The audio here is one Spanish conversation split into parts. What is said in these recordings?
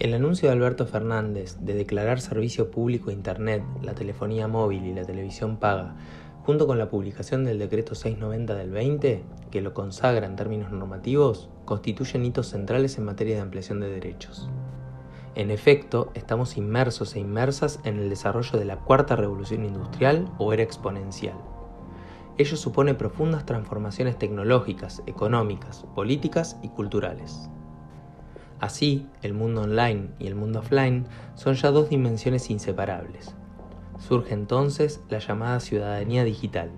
El anuncio de Alberto Fernández de declarar servicio público Internet, la telefonía móvil y la televisión paga, junto con la publicación del decreto 690 del 20, que lo consagra en términos normativos, constituyen hitos centrales en materia de ampliación de derechos. En efecto, estamos inmersos e inmersas en el desarrollo de la cuarta revolución industrial o era exponencial. Ello supone profundas transformaciones tecnológicas, económicas, políticas y culturales. Así, el mundo online y el mundo offline son ya dos dimensiones inseparables. Surge entonces la llamada ciudadanía digital.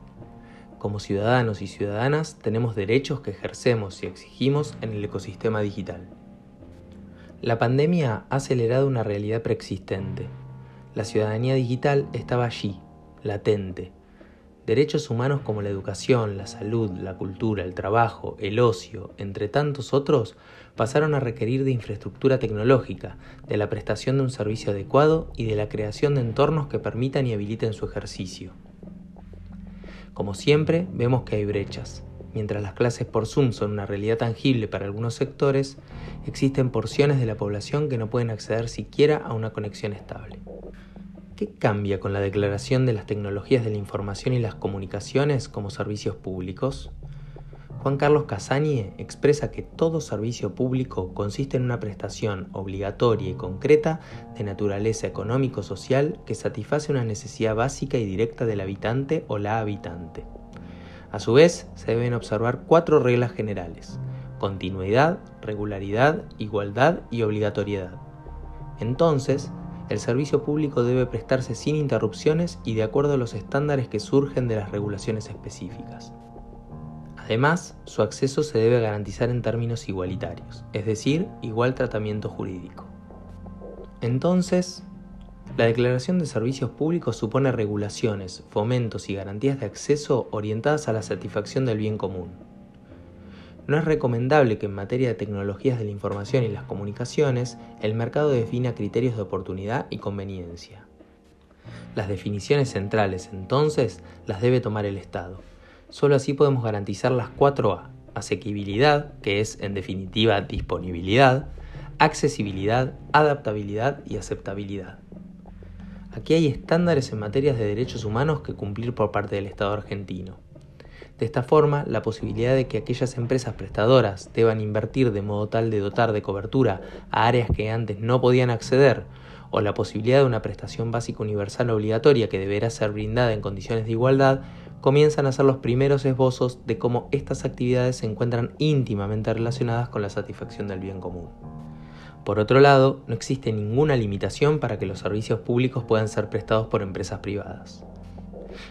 Como ciudadanos y ciudadanas tenemos derechos que ejercemos y exigimos en el ecosistema digital. La pandemia ha acelerado una realidad preexistente. La ciudadanía digital estaba allí, latente, Derechos humanos como la educación, la salud, la cultura, el trabajo, el ocio, entre tantos otros, pasaron a requerir de infraestructura tecnológica, de la prestación de un servicio adecuado y de la creación de entornos que permitan y habiliten su ejercicio. Como siempre, vemos que hay brechas. Mientras las clases por Zoom son una realidad tangible para algunos sectores, existen porciones de la población que no pueden acceder siquiera a una conexión estable. ¿Qué cambia con la declaración de las tecnologías de la información y las comunicaciones como servicios públicos? Juan Carlos Casañe expresa que todo servicio público consiste en una prestación obligatoria y concreta de naturaleza económico-social que satisface una necesidad básica y directa del habitante o la habitante. A su vez, se deben observar cuatro reglas generales, continuidad, regularidad, igualdad y obligatoriedad. Entonces, el servicio público debe prestarse sin interrupciones y de acuerdo a los estándares que surgen de las regulaciones específicas. Además, su acceso se debe garantizar en términos igualitarios, es decir, igual tratamiento jurídico. Entonces, la declaración de servicios públicos supone regulaciones, fomentos y garantías de acceso orientadas a la satisfacción del bien común, no es recomendable que en materia de tecnologías de la información y las comunicaciones el mercado defina criterios de oportunidad y conveniencia. Las definiciones centrales, entonces, las debe tomar el Estado. Solo así podemos garantizar las 4A, asequibilidad, que es en definitiva disponibilidad, accesibilidad, adaptabilidad y aceptabilidad. Aquí hay estándares en materias de derechos humanos que cumplir por parte del Estado argentino. De esta forma, la posibilidad de que aquellas empresas prestadoras deban invertir de modo tal de dotar de cobertura a áreas que antes no podían acceder, o la posibilidad de una prestación básica universal obligatoria que deberá ser brindada en condiciones de igualdad, comienzan a ser los primeros esbozos de cómo estas actividades se encuentran íntimamente relacionadas con la satisfacción del bien común. Por otro lado, no existe ninguna limitación para que los servicios públicos puedan ser prestados por empresas privadas.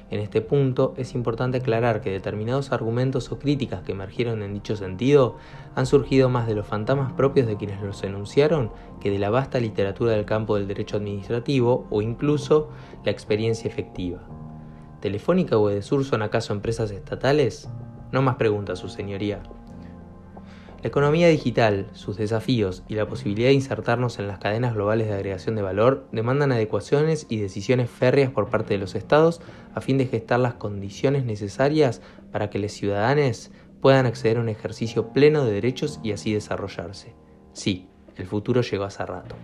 En este punto es importante aclarar que determinados argumentos o críticas que emergieron en dicho sentido han surgido más de los fantasmas propios de quienes los enunciaron que de la vasta literatura del campo del derecho administrativo o incluso la experiencia efectiva. ¿Telefónica o Edesur son acaso empresas estatales? No más preguntas, su señoría. La economía digital, sus desafíos y la posibilidad de insertarnos en las cadenas globales de agregación de valor demandan adecuaciones y decisiones férreas por parte de los estados a fin de gestar las condiciones necesarias para que los ciudadanos puedan acceder a un ejercicio pleno de derechos y así desarrollarse. Sí, el futuro llegó hace rato.